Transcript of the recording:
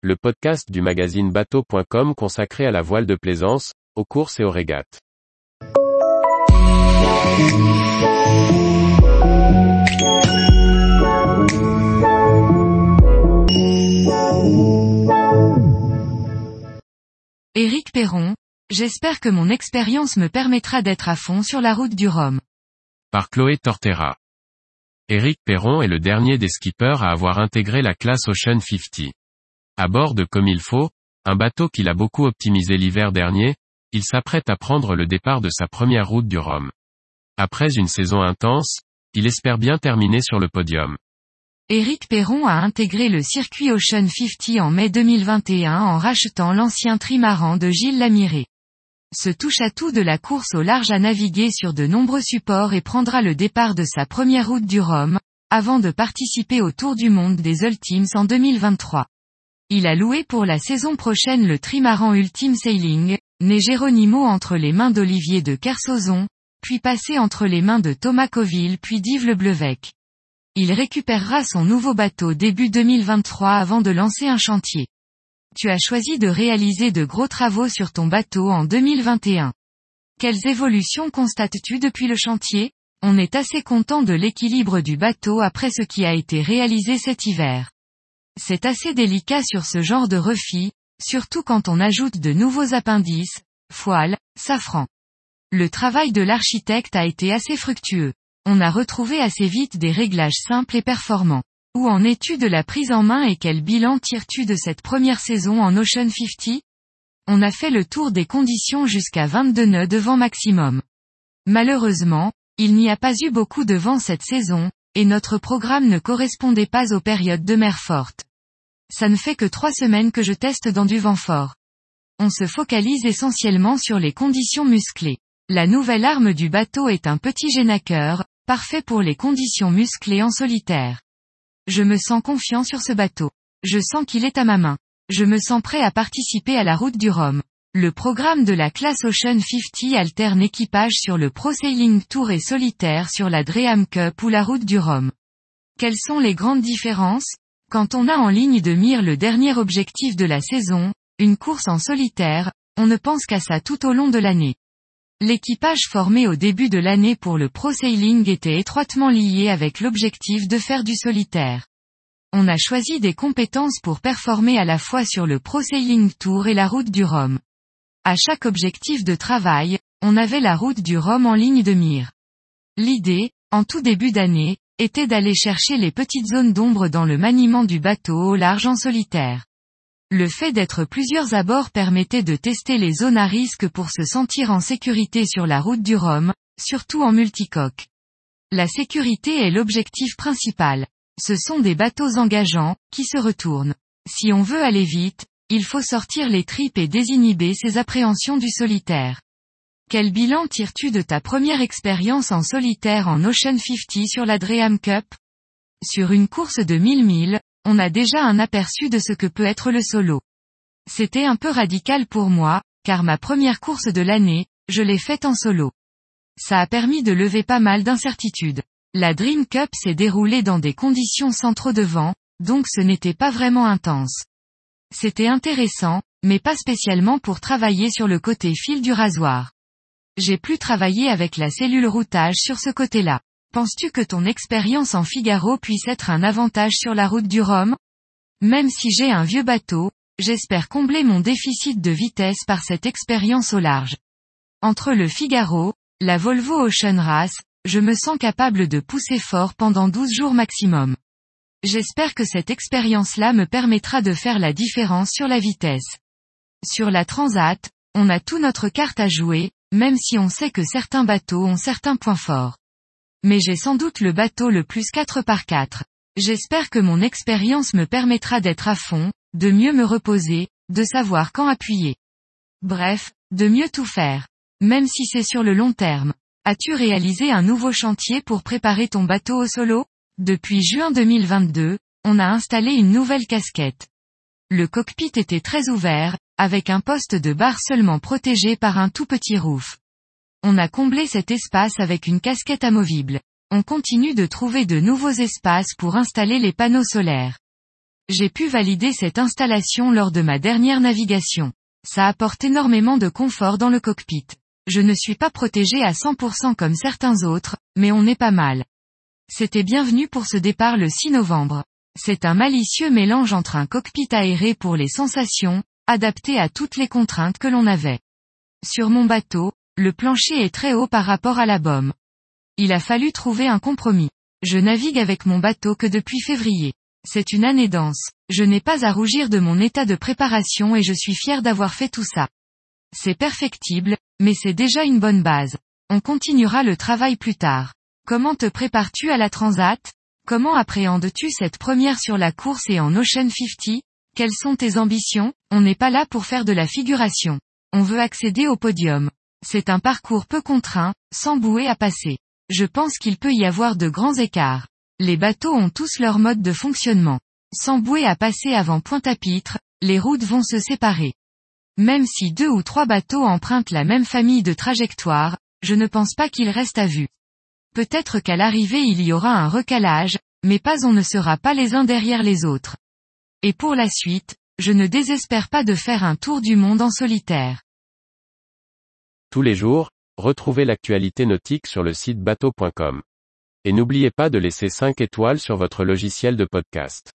le podcast du magazine bateau.com consacré à la voile de plaisance, aux courses et aux régates. Éric Perron, j'espère que mon expérience me permettra d'être à fond sur la route du Rhum. Par Chloé Tortera. Éric Perron est le dernier des skippers à avoir intégré la classe Ocean 50. À bord de Comme il faut, un bateau qu'il a beaucoup optimisé l'hiver dernier, il s'apprête à prendre le départ de sa première route du Rhum. Après une saison intense, il espère bien terminer sur le podium. Éric Perron a intégré le circuit Ocean 50 en mai 2021 en rachetant l'ancien trimaran de Gilles Lamiré. Ce touche-à-tout de la course au large a navigué sur de nombreux supports et prendra le départ de sa première route du Rhum, avant de participer au Tour du Monde des Ultimes en 2023. Il a loué pour la saison prochaine le trimaran Ultime Sailing, né Géronimo entre les mains d'Olivier de Kersozon, puis passé entre les mains de Thomas Coville puis d'Yves Le Blevec. Il récupérera son nouveau bateau début 2023 avant de lancer un chantier. Tu as choisi de réaliser de gros travaux sur ton bateau en 2021. Quelles évolutions constates-tu depuis le chantier? On est assez content de l'équilibre du bateau après ce qui a été réalisé cet hiver. C'est assez délicat sur ce genre de refit, surtout quand on ajoute de nouveaux appendices, foiles, safran. Le travail de l'architecte a été assez fructueux on a retrouvé assez vite des réglages simples et performants. Où en es-tu de la prise en main et quel bilan tires-tu de cette première saison en Ocean 50 On a fait le tour des conditions jusqu'à 22 nœuds de vent maximum. Malheureusement, il n'y a pas eu beaucoup de vent cette saison, et notre programme ne correspondait pas aux périodes de mer forte. Ça ne fait que trois semaines que je teste dans du vent fort. On se focalise essentiellement sur les conditions musclées. La nouvelle arme du bateau est un petit génaqueur, Parfait pour les conditions musclées en solitaire. Je me sens confiant sur ce bateau. Je sens qu'il est à ma main. Je me sens prêt à participer à la route du Rhum. Le programme de la classe Ocean 50 alterne équipage sur le Pro Sailing Tour et solitaire sur la Dream Cup ou la route du Rhum. Quelles sont les grandes différences? Quand on a en ligne de mire le dernier objectif de la saison, une course en solitaire, on ne pense qu'à ça tout au long de l'année. L'équipage formé au début de l'année pour le Pro Sailing était étroitement lié avec l'objectif de faire du solitaire. On a choisi des compétences pour performer à la fois sur le Pro Sailing Tour et la route du Rhum. À chaque objectif de travail, on avait la route du Rhum en ligne de mire. L'idée, en tout début d'année, était d'aller chercher les petites zones d'ombre dans le maniement du bateau au large en solitaire. Le fait d'être plusieurs à bord permettait de tester les zones à risque pour se sentir en sécurité sur la route du Rhum, surtout en multicoque. La sécurité est l'objectif principal. Ce sont des bateaux engageants, qui se retournent. Si on veut aller vite, il faut sortir les tripes et désinhiber ses appréhensions du solitaire. Quel bilan tires-tu de ta première expérience en solitaire en Ocean 50 sur la Dream Cup? Sur une course de 1000 milles, on a déjà un aperçu de ce que peut être le solo. C'était un peu radical pour moi, car ma première course de l'année, je l'ai faite en solo. Ça a permis de lever pas mal d'incertitudes. La Dream Cup s'est déroulée dans des conditions sans trop de vent, donc ce n'était pas vraiment intense. C'était intéressant, mais pas spécialement pour travailler sur le côté fil du rasoir. J'ai plus travaillé avec la cellule routage sur ce côté-là. Penses-tu que ton expérience en Figaro puisse être un avantage sur la route du Rhum? Même si j'ai un vieux bateau, j'espère combler mon déficit de vitesse par cette expérience au large. Entre le Figaro, la Volvo Ocean Race, je me sens capable de pousser fort pendant 12 jours maximum. J'espère que cette expérience-là me permettra de faire la différence sur la vitesse. Sur la Transat, on a tout notre carte à jouer, même si on sait que certains bateaux ont certains points forts. Mais j'ai sans doute le bateau le plus 4 par 4. J'espère que mon expérience me permettra d'être à fond, de mieux me reposer, de savoir quand appuyer. Bref, de mieux tout faire. Même si c'est sur le long terme. As-tu réalisé un nouveau chantier pour préparer ton bateau au solo? Depuis juin 2022, on a installé une nouvelle casquette. Le cockpit était très ouvert, avec un poste de barre seulement protégé par un tout petit roof. On a comblé cet espace avec une casquette amovible. On continue de trouver de nouveaux espaces pour installer les panneaux solaires. J'ai pu valider cette installation lors de ma dernière navigation. Ça apporte énormément de confort dans le cockpit. Je ne suis pas protégé à 100% comme certains autres, mais on est pas mal. C'était bienvenu pour ce départ le 6 novembre. C'est un malicieux mélange entre un cockpit aéré pour les sensations, adapté à toutes les contraintes que l'on avait. Sur mon bateau, le plancher est très haut par rapport à la baume. Il a fallu trouver un compromis. Je navigue avec mon bateau que depuis février. C'est une année dense. Je n'ai pas à rougir de mon état de préparation et je suis fier d'avoir fait tout ça. C'est perfectible, mais c'est déjà une bonne base. On continuera le travail plus tard. Comment te prépares-tu à la Transat? Comment appréhendes-tu cette première sur la course et en Ocean 50 Quelles sont tes ambitions? On n'est pas là pour faire de la figuration. On veut accéder au podium. C'est un parcours peu contraint, sans bouée à passer. Je pense qu'il peut y avoir de grands écarts. Les bateaux ont tous leur mode de fonctionnement. Sans bouée à passer avant Pointe-à-Pitre, les routes vont se séparer. Même si deux ou trois bateaux empruntent la même famille de trajectoires, je ne pense pas qu'il reste à vue. Peut-être qu'à l'arrivée il y aura un recalage, mais pas on ne sera pas les uns derrière les autres. Et pour la suite, je ne désespère pas de faire un tour du monde en solitaire. Tous les jours, retrouvez l'actualité nautique sur le site bateau.com. Et n'oubliez pas de laisser 5 étoiles sur votre logiciel de podcast.